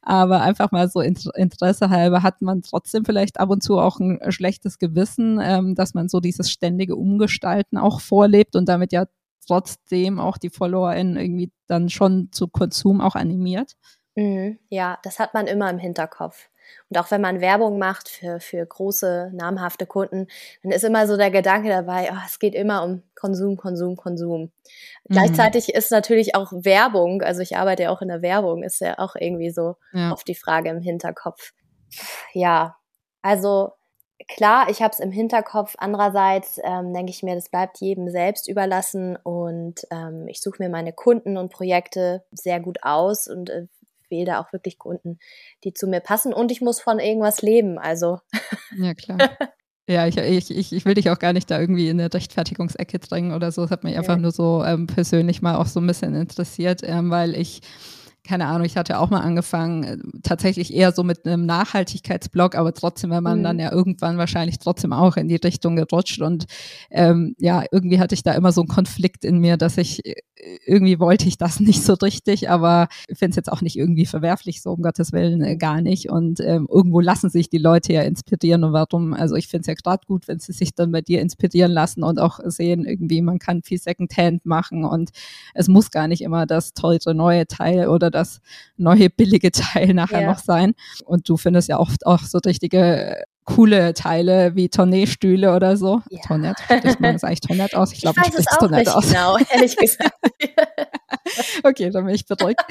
Aber einfach mal so Interesse halber hat man trotzdem vielleicht ab und zu auch ein schlechtes Gewissen, ähm, dass man so dieses ständige Umgestalten auch vorlebt und damit ja trotzdem auch die FollowerInnen irgendwie dann schon zu Konsum auch animiert. Mhm, ja, das hat man immer im Hinterkopf. Und auch wenn man Werbung macht für, für große, namhafte Kunden, dann ist immer so der Gedanke dabei, oh, es geht immer um Konsum, Konsum, Konsum. Mhm. Gleichzeitig ist natürlich auch Werbung, also ich arbeite ja auch in der Werbung, ist ja auch irgendwie so ja. oft die Frage im Hinterkopf. Ja, also klar, ich habe es im Hinterkopf. Andererseits ähm, denke ich mir, das bleibt jedem selbst überlassen und ähm, ich suche mir meine Kunden und Projekte sehr gut aus und äh, wähle da auch wirklich Kunden, die zu mir passen und ich muss von irgendwas leben, also. Ja, klar. *laughs* Ja, ich, ich, ich will dich auch gar nicht da irgendwie in eine Rechtfertigungsecke drängen oder so. Das hat mich einfach nur so ähm, persönlich mal auch so ein bisschen interessiert, ähm, weil ich keine Ahnung, ich hatte auch mal angefangen, äh, tatsächlich eher so mit einem Nachhaltigkeitsblog, aber trotzdem, wenn man mhm. dann ja irgendwann wahrscheinlich trotzdem auch in die Richtung gerutscht und ähm, ja, irgendwie hatte ich da immer so einen Konflikt in mir, dass ich äh, irgendwie wollte ich das *laughs* nicht so richtig, aber ich finde es jetzt auch nicht irgendwie verwerflich, so um Gottes Willen äh, gar nicht. Und ähm, irgendwo lassen sich die Leute ja inspirieren und warum, also ich finde es ja gerade gut, wenn sie sich dann bei dir inspirieren lassen und auch sehen, irgendwie, man kann viel Secondhand machen und es muss gar nicht immer das teure neue Teil oder das neue billige Teil nachher ja. noch sein. Und du findest ja oft auch so richtige coole Teile wie Tourneestühle oder so. Ja. Tournett, spricht man das eigentlich Tournett aus? Ich glaube, ich, ich es nicht aus. genau, ehrlich gesagt. *laughs* *laughs* okay, dann bin ich beruhigt.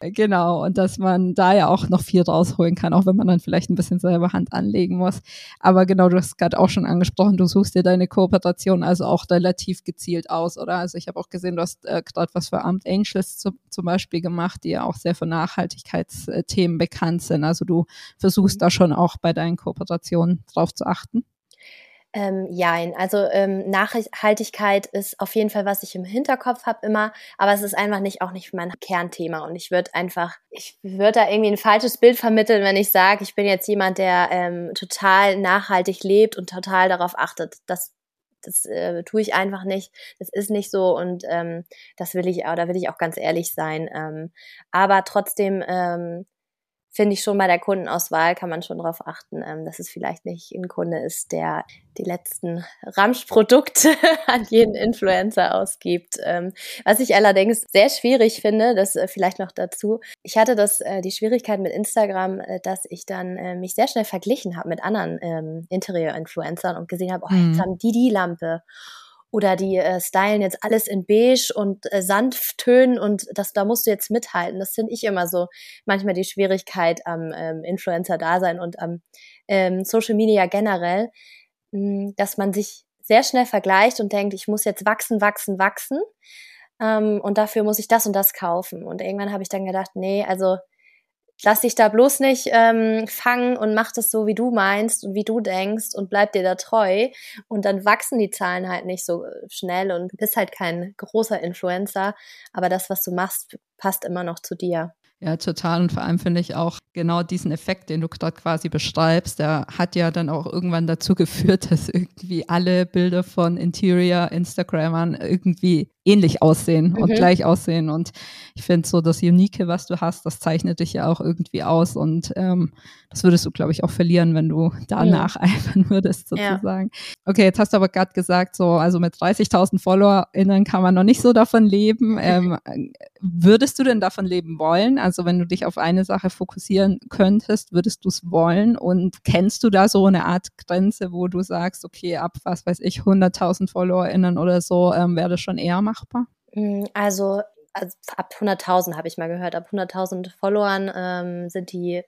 genau, und dass man da ja auch noch viel rausholen kann, auch wenn man dann vielleicht ein bisschen selber Hand anlegen muss. Aber genau, du hast gerade auch schon angesprochen, du suchst dir deine Kooperation also auch relativ gezielt aus, oder? Also ich habe auch gesehen, du hast äh, gerade was für Armed Angels zu, zum Beispiel gemacht, die ja auch sehr für Nachhaltigkeitsthemen bekannt sind. Also du versuchst mhm. da schon auch bei deinen Kooperationen drauf zu achten. Ähm, jein, also ähm, Nachhaltigkeit ist auf jeden Fall, was ich im Hinterkopf habe immer, aber es ist einfach nicht auch nicht mein Kernthema und ich würde einfach, ich würde da irgendwie ein falsches Bild vermitteln, wenn ich sage, ich bin jetzt jemand, der ähm, total nachhaltig lebt und total darauf achtet. Das das äh, tue ich einfach nicht. Das ist nicht so und ähm, das will ich, da will ich auch ganz ehrlich sein. Ähm, aber trotzdem ähm, finde ich schon bei der Kundenauswahl kann man schon darauf achten, ähm, dass es vielleicht nicht ein Kunde ist, der die letzten Ramschprodukte *laughs* an jeden Influencer ausgibt. Ähm, was ich allerdings sehr schwierig finde, das äh, vielleicht noch dazu. Ich hatte das äh, die Schwierigkeit mit Instagram, äh, dass ich dann mich sehr schnell verglichen habe mit anderen ähm, Interior-Influencern und gesehen habe, oh, jetzt mhm. haben die die Lampe oder die äh, stylen jetzt alles in beige und äh, Sandtönen und das, da musst du jetzt mithalten. Das finde ich immer so manchmal die Schwierigkeit am ähm, Influencer-Dasein und am ähm, Social Media generell, mh, dass man sich sehr schnell vergleicht und denkt, ich muss jetzt wachsen, wachsen, wachsen. Ähm, und dafür muss ich das und das kaufen. Und irgendwann habe ich dann gedacht, nee, also lass dich da bloß nicht ähm, fangen und mach das so, wie du meinst und wie du denkst und bleib dir da treu. Und dann wachsen die Zahlen halt nicht so äh, schnell und bist halt kein großer Influencer. Aber das, was du machst, passt immer noch zu dir. Ja, total. Und vor allem finde ich auch genau diesen Effekt, den du dort quasi beschreibst, der hat ja dann auch irgendwann dazu geführt, *laughs* dass irgendwie alle Bilder von Interior Instagramern irgendwie ähnlich aussehen mhm. und gleich aussehen. Und ich finde so das Unique, was du hast, das zeichnet dich ja auch irgendwie aus. Und ähm, das würdest du, glaube ich, auch verlieren, wenn du da mhm. nacheifern würdest, sozusagen. Ja. Okay, jetzt hast du aber gerade gesagt, so, also mit 30.000 FollowerInnen kann man noch nicht so davon leben. Ähm, *laughs* würdest du denn davon leben wollen? Also wenn du dich auf eine Sache fokussieren könntest, würdest du es wollen? Und kennst du da so eine Art Grenze, wo du sagst, okay, ab was weiß ich, 100.000 FollowerInnen oder so, ähm, wäre das schon eher machbar? Mm, also, also ab 100.000 habe ich mal gehört. Ab 100.000 Followern ähm, sind die äh,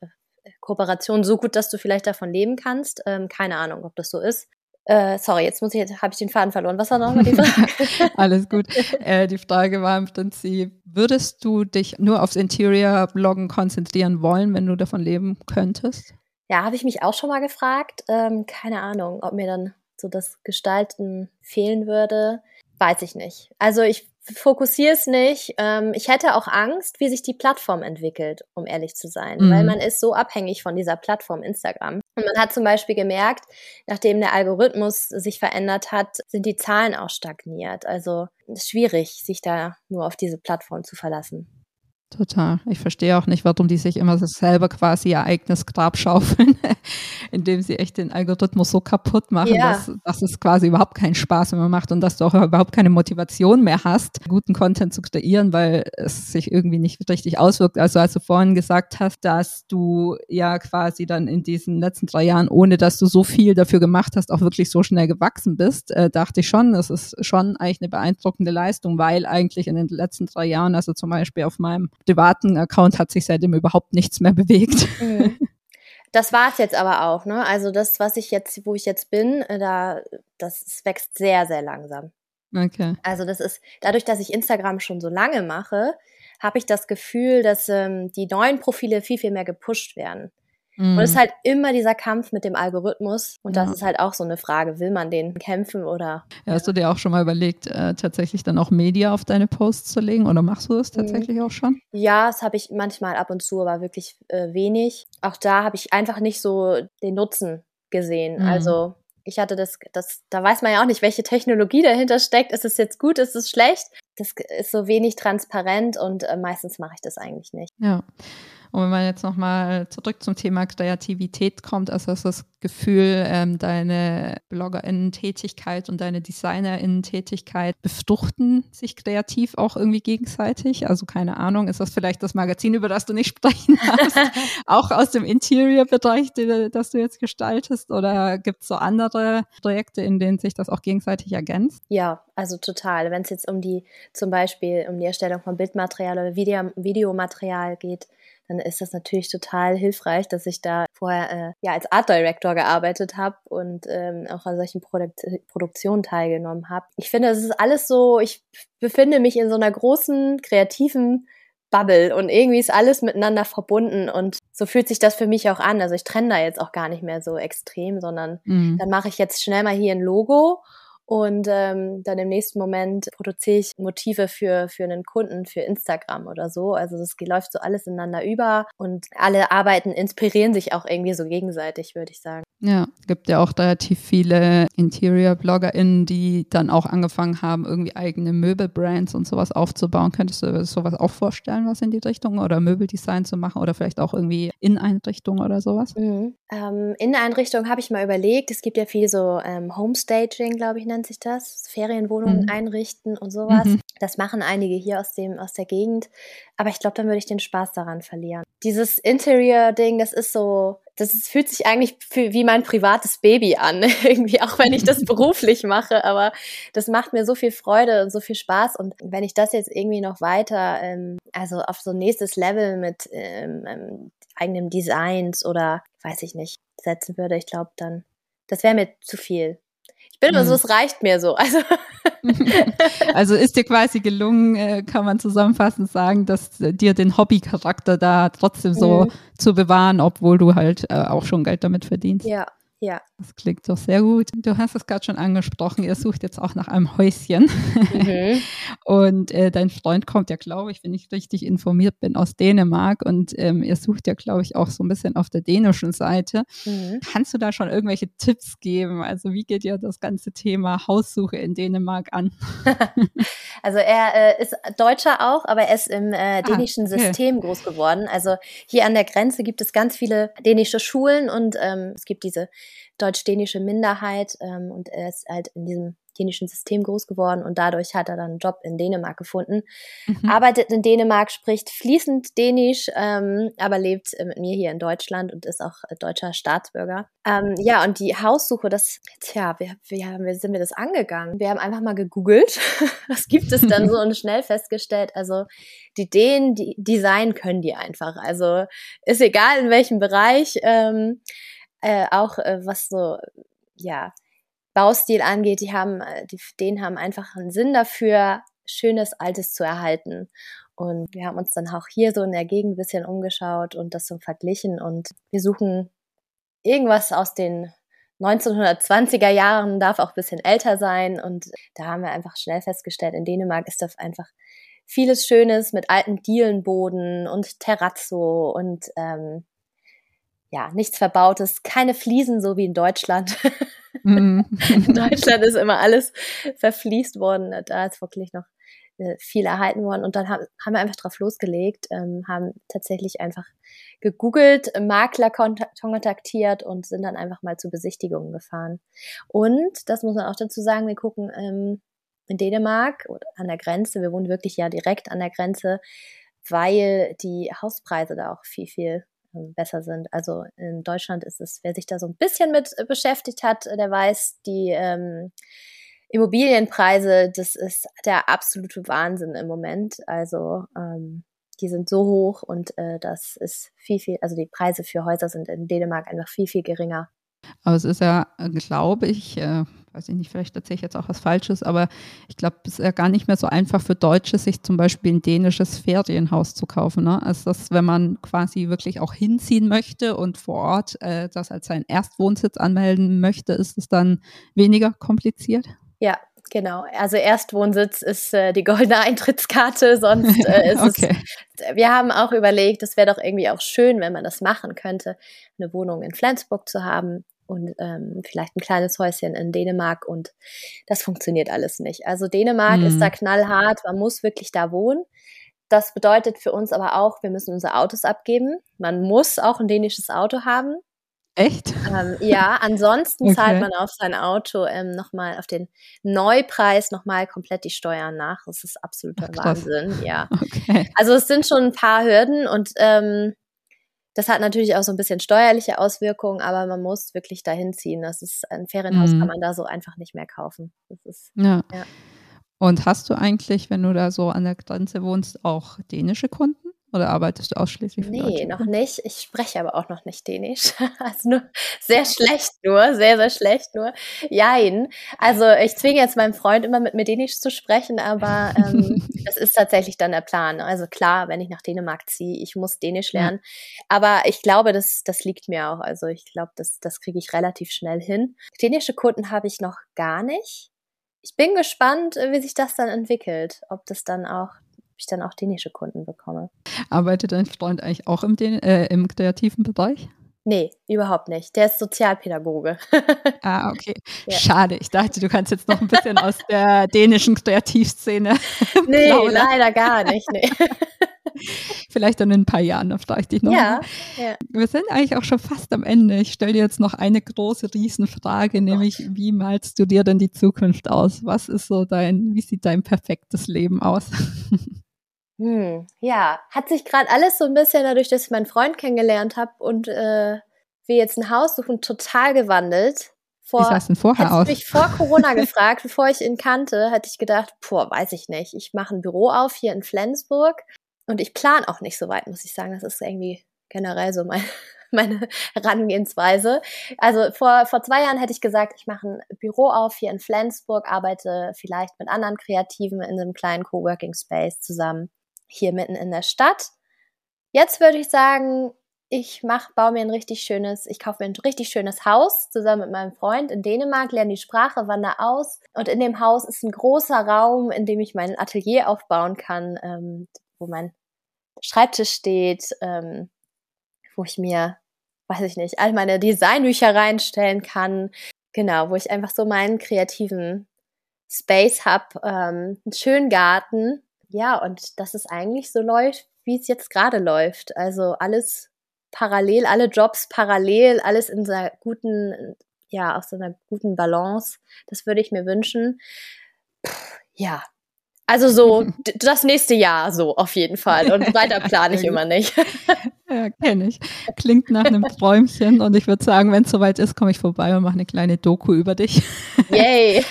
Kooperationen so gut, dass du vielleicht davon leben kannst. Ähm, keine Ahnung, ob das so ist. Äh, sorry, jetzt muss ich, habe ich den Faden verloren. Was war nochmal die Frage? *laughs* Alles gut. Äh, die Frage war im Prinzip, würdest du dich nur aufs Interior-Bloggen konzentrieren wollen, wenn du davon leben könntest? Ja, habe ich mich auch schon mal gefragt. Ähm, keine Ahnung, ob mir dann so das Gestalten fehlen würde. Weiß ich nicht. Also ich fokussiere es nicht. Ähm, ich hätte auch Angst, wie sich die Plattform entwickelt, um ehrlich zu sein, mhm. weil man ist so abhängig von dieser Plattform Instagram. Und man hat zum Beispiel gemerkt, nachdem der Algorithmus sich verändert hat, sind die Zahlen auch stagniert. Also es ist schwierig, sich da nur auf diese Plattform zu verlassen. Total. Ich verstehe auch nicht, warum die sich immer selber quasi ihr eigenes Grab schaufeln, *laughs* indem sie echt den Algorithmus so kaputt machen, ja. dass, dass es quasi überhaupt keinen Spaß mehr macht und dass du auch überhaupt keine Motivation mehr hast, guten Content zu kreieren, weil es sich irgendwie nicht richtig auswirkt. Also als du vorhin gesagt hast, dass du ja quasi dann in diesen letzten drei Jahren, ohne dass du so viel dafür gemacht hast, auch wirklich so schnell gewachsen bist, äh, dachte ich schon, das ist schon eigentlich eine beeindruckende Leistung, weil eigentlich in den letzten drei Jahren, also zum Beispiel auf meinem privaten Account hat sich seitdem überhaupt nichts mehr bewegt. Mhm. Das war es jetzt aber auch, ne? Also das, was ich jetzt, wo ich jetzt bin, äh, da, das wächst sehr, sehr langsam. Okay. Also das ist, dadurch, dass ich Instagram schon so lange mache, habe ich das Gefühl, dass ähm, die neuen Profile viel, viel mehr gepusht werden. Mhm. Und es ist halt immer dieser Kampf mit dem Algorithmus. Und das ja. ist halt auch so eine Frage, will man den kämpfen oder. Ja, hast du dir auch schon mal überlegt, äh, tatsächlich dann auch Media auf deine Posts zu legen oder machst du das mhm. tatsächlich mhm. auch schon? Ja, das habe ich manchmal ab und zu, aber wirklich äh, wenig. Auch da habe ich einfach nicht so den Nutzen gesehen. Mhm. Also ich hatte das, das, da weiß man ja auch nicht, welche Technologie dahinter steckt. Ist es jetzt gut, ist es schlecht? Das ist so wenig transparent und äh, meistens mache ich das eigentlich nicht. Ja. Und wenn man jetzt nochmal zurück zum Thema Kreativität kommt, also das Gefühl, ähm, deine BloggerInnen-Tätigkeit und deine DesignerInnen-Tätigkeit befruchten sich kreativ auch irgendwie gegenseitig? Also keine Ahnung, ist das vielleicht das Magazin, über das du nicht sprechen hast, *laughs* auch aus dem Interior-Bereich, das du jetzt gestaltest? Oder gibt es so andere Projekte, in denen sich das auch gegenseitig ergänzt? Ja, also total. Wenn es jetzt um die, zum Beispiel um die Erstellung von Bildmaterial oder Video, Videomaterial geht, dann ist das natürlich total hilfreich, dass ich da vorher äh, ja als Art Director gearbeitet habe und ähm, auch an solchen Produk Produktionen teilgenommen habe. Ich finde, es ist alles so, ich befinde mich in so einer großen kreativen Bubble und irgendwie ist alles miteinander verbunden und so fühlt sich das für mich auch an. Also ich trenne da jetzt auch gar nicht mehr so extrem, sondern mhm. dann mache ich jetzt schnell mal hier ein Logo und ähm, dann im nächsten Moment produziere ich Motive für, für einen Kunden, für Instagram oder so. Also das läuft so alles ineinander über und alle Arbeiten inspirieren sich auch irgendwie so gegenseitig, würde ich sagen. Ja, gibt ja auch relativ viele Interior-BloggerInnen, die dann auch angefangen haben, irgendwie eigene Möbelbrands und sowas aufzubauen. Könntest du sowas auch vorstellen, was in die Richtung oder Möbeldesign zu machen oder vielleicht auch irgendwie Inneneinrichtung oder sowas? Mhm. Ähm, Inneneinrichtung habe ich mal überlegt. Es gibt ja viel so ähm, Homestaging, glaube ich, nennt sich das. Ferienwohnungen mhm. einrichten und sowas. Mhm. Das machen einige hier aus, dem, aus der Gegend. Aber ich glaube, dann würde ich den Spaß daran verlieren. dieses Interior-Ding, das ist so, das ist, fühlt sich eigentlich für, wie mein privates Baby an, *laughs* irgendwie, auch wenn ich das *laughs* beruflich mache, aber das macht mir so viel Freude und so viel Spaß und wenn ich das jetzt irgendwie noch weiter, ähm, also auf so ein nächstes Level mit ähm, ähm, eigenem Designs oder weiß ich nicht, setzen würde, ich glaube dann, das wäre mir zu viel. Ich bin immer so, mhm. es reicht mir so. Also *laughs* also ist dir quasi gelungen, äh, kann man zusammenfassend sagen, dass dir den Hobbycharakter da trotzdem so mhm. zu bewahren, obwohl du halt äh, auch schon Geld damit verdienst. Ja, ja. Das klingt doch sehr gut. Du hast es gerade schon angesprochen, ihr sucht jetzt auch nach einem Häuschen. Mhm. *laughs* und äh, dein Freund kommt ja, glaube ich, wenn ich richtig informiert bin, aus Dänemark. Und ähm, ihr sucht ja, glaube ich, auch so ein bisschen auf der dänischen Seite. Mhm. Kannst du da schon irgendwelche Tipps geben? Also wie geht ihr das ganze Thema Haussuche in Dänemark an? *laughs* also er äh, ist Deutscher auch, aber er ist im äh, ah, dänischen ah, okay. System groß geworden. Also hier an der Grenze gibt es ganz viele dänische Schulen und ähm, es gibt diese deutsch-dänische Minderheit ähm, und er ist halt in diesem dänischen System groß geworden und dadurch hat er dann einen Job in Dänemark gefunden. Mhm. Arbeitet in Dänemark, spricht fließend Dänisch, ähm, aber lebt äh, mit mir hier in Deutschland und ist auch äh, deutscher Staatsbürger. Ähm, ja, und die Haussuche, das, tja, wie, wie, haben wir, sind wir das angegangen? Wir haben einfach mal gegoogelt, *laughs* was gibt es dann so und schnell festgestellt, also die Dänen, die Design können die einfach. Also ist egal in welchem Bereich. Ähm, äh, auch äh, was so, ja, Baustil angeht, die haben, äh, die, denen haben einfach einen Sinn dafür, schönes Altes zu erhalten. Und wir haben uns dann auch hier so in der Gegend ein bisschen umgeschaut und das so verglichen und wir suchen irgendwas aus den 1920er Jahren, darf auch ein bisschen älter sein und da haben wir einfach schnell festgestellt, in Dänemark ist das einfach vieles Schönes mit alten Dielenboden und Terrazzo und ähm, ja, nichts Verbautes, keine Fliesen, so wie in Deutschland. Mm. *laughs* in Deutschland ist immer alles verfließt worden. Da ist wirklich noch äh, viel erhalten worden. Und dann haben, haben wir einfach drauf losgelegt, ähm, haben tatsächlich einfach gegoogelt, Makler kontaktiert und sind dann einfach mal zu Besichtigungen gefahren. Und, das muss man auch dazu sagen, wir gucken ähm, in Dänemark an der Grenze, wir wohnen wirklich ja direkt an der Grenze, weil die Hauspreise da auch viel, viel besser sind. Also in Deutschland ist es, wer sich da so ein bisschen mit äh, beschäftigt hat, der weiß, die ähm, Immobilienpreise, das ist der absolute Wahnsinn im Moment. Also ähm, die sind so hoch und äh, das ist viel, viel, also die Preise für Häuser sind in Dänemark einfach viel, viel geringer. Aber es ist ja, äh, glaube ich, äh, weiß ich nicht, vielleicht erzähle ich jetzt auch was Falsches, aber ich glaube, es ist ja gar nicht mehr so einfach für Deutsche, sich zum Beispiel ein dänisches Ferienhaus zu kaufen. Ne? Also das, wenn man quasi wirklich auch hinziehen möchte und vor Ort äh, das als seinen Erstwohnsitz anmelden möchte, ist es dann weniger kompliziert? Ja, Genau, also Erstwohnsitz ist äh, die goldene *laughs* Eintrittskarte, sonst äh, *laughs* ist okay. es. Wir haben auch überlegt, es wäre doch irgendwie auch schön, wenn man das machen könnte, eine Wohnung in Flensburg zu haben und ähm, vielleicht ein kleines Häuschen in Dänemark und das funktioniert alles nicht. Also Dänemark mhm. ist da knallhart, man muss wirklich da wohnen. Das bedeutet für uns aber auch, wir müssen unsere Autos abgeben. Man muss auch ein dänisches Auto haben. Echt? Ähm, ja, ansonsten *laughs* okay. zahlt man auf sein Auto ähm, nochmal auf den Neupreis nochmal komplett die Steuern nach. Das ist absoluter Ach, Wahnsinn, ja. *laughs* Okay. Also es sind schon ein paar Hürden und ähm, das hat natürlich auch so ein bisschen steuerliche Auswirkungen, aber man muss wirklich dahin ziehen. Das ist ein Ferienhaus mhm. kann man da so einfach nicht mehr kaufen. Ist, ja. ja. Und hast du eigentlich, wenn du da so an der Grenze wohnst, auch dänische Kunden? Oder arbeitest du ausschließlich für Nee, Deutsche? noch nicht. Ich spreche aber auch noch nicht Dänisch. *laughs* Also nur sehr schlecht nur, sehr, sehr schlecht nur. Jein. Also ich zwinge jetzt meinen Freund immer mit mir Dänisch zu sprechen, aber ähm, *laughs* das ist tatsächlich dann der Plan. Also klar, wenn ich nach Dänemark ziehe, ich muss Dänisch lernen. Ja. Aber ich glaube, das, das liegt mir auch. Also ich glaube, das, das kriege ich relativ schnell hin. Dänische Kunden habe ich noch gar nicht. Ich bin gespannt, wie sich das dann entwickelt. Ob das dann auch ich dann auch dänische Kunden bekomme. Arbeitet dein Freund eigentlich auch im, äh, im kreativen Bereich? Nee, überhaupt nicht. Der ist Sozialpädagoge. *laughs* ah, okay. Ja. Schade. Ich dachte, du kannst jetzt noch ein bisschen aus der dänischen Kreativszene. *laughs* nee, leider gar nicht. Nee. *laughs* Vielleicht dann in ein paar Jahren, dann frage ich dich noch. Ja, ja, Wir sind eigentlich auch schon fast am Ende. Ich stelle dir jetzt noch eine große Riesenfrage, nämlich Gott. wie malst du dir denn die Zukunft aus? Was ist so dein, wie sieht dein perfektes Leben aus? Hm, ja, hat sich gerade alles so ein bisschen dadurch, dass ich meinen Freund kennengelernt habe und äh, wir jetzt ein Haus suchen, total gewandelt. Vor, Wie sah es denn vorher aus? mich vor Corona gefragt, *laughs* bevor ich ihn kannte, hätte ich gedacht, boah, weiß ich nicht. Ich mache ein Büro auf hier in Flensburg und ich plane auch nicht so weit, muss ich sagen. Das ist irgendwie generell so mein, *laughs* meine Herangehensweise. Also vor, vor zwei Jahren hätte ich gesagt, ich mache ein Büro auf hier in Flensburg, arbeite vielleicht mit anderen Kreativen in einem kleinen Coworking Space zusammen hier mitten in der Stadt. Jetzt würde ich sagen, ich mach, baue mir ein richtig schönes, ich kaufe mir ein richtig schönes Haus zusammen mit meinem Freund in Dänemark, lerne die Sprache, wandere aus. Und in dem Haus ist ein großer Raum, in dem ich mein Atelier aufbauen kann, ähm, wo mein Schreibtisch steht, ähm, wo ich mir, weiß ich nicht, all meine Designbücher reinstellen kann, genau, wo ich einfach so meinen kreativen Space habe, ähm, einen schönen Garten, ja, und dass es eigentlich so läuft, wie es jetzt gerade läuft. Also alles parallel, alle Jobs parallel, alles in so einer guten, ja, auf so einer guten Balance. Das würde ich mir wünschen. Pff, ja. Also so *laughs* das nächste Jahr so auf jeden Fall. Und weiter *laughs* plane ich immer nicht. *laughs* Ja, kenne ich. Klingt nach einem Träumchen. Und ich würde sagen, wenn es soweit ist, komme ich vorbei und mache eine kleine Doku über dich. Yay!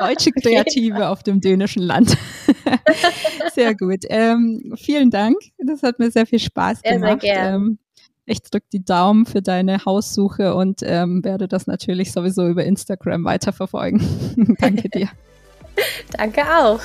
Deutsche Kreative auf dem dänischen Land. Sehr gut. Ähm, vielen Dank. Das hat mir sehr viel Spaß gemacht. Sehr, sehr gern. Ähm, ich drücke die Daumen für deine Haussuche und ähm, werde das natürlich sowieso über Instagram weiterverfolgen. Danke dir. Danke auch.